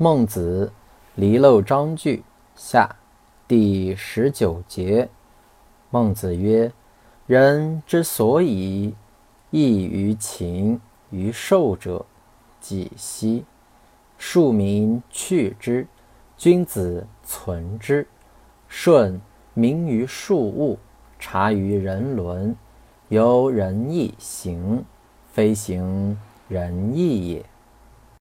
孟子《离娄章句下》第十九节：孟子曰：“人之所以异于禽于兽者，几希。庶民去之，君子存之。顺民于庶物，察于人伦，由仁义行，非行仁义也。”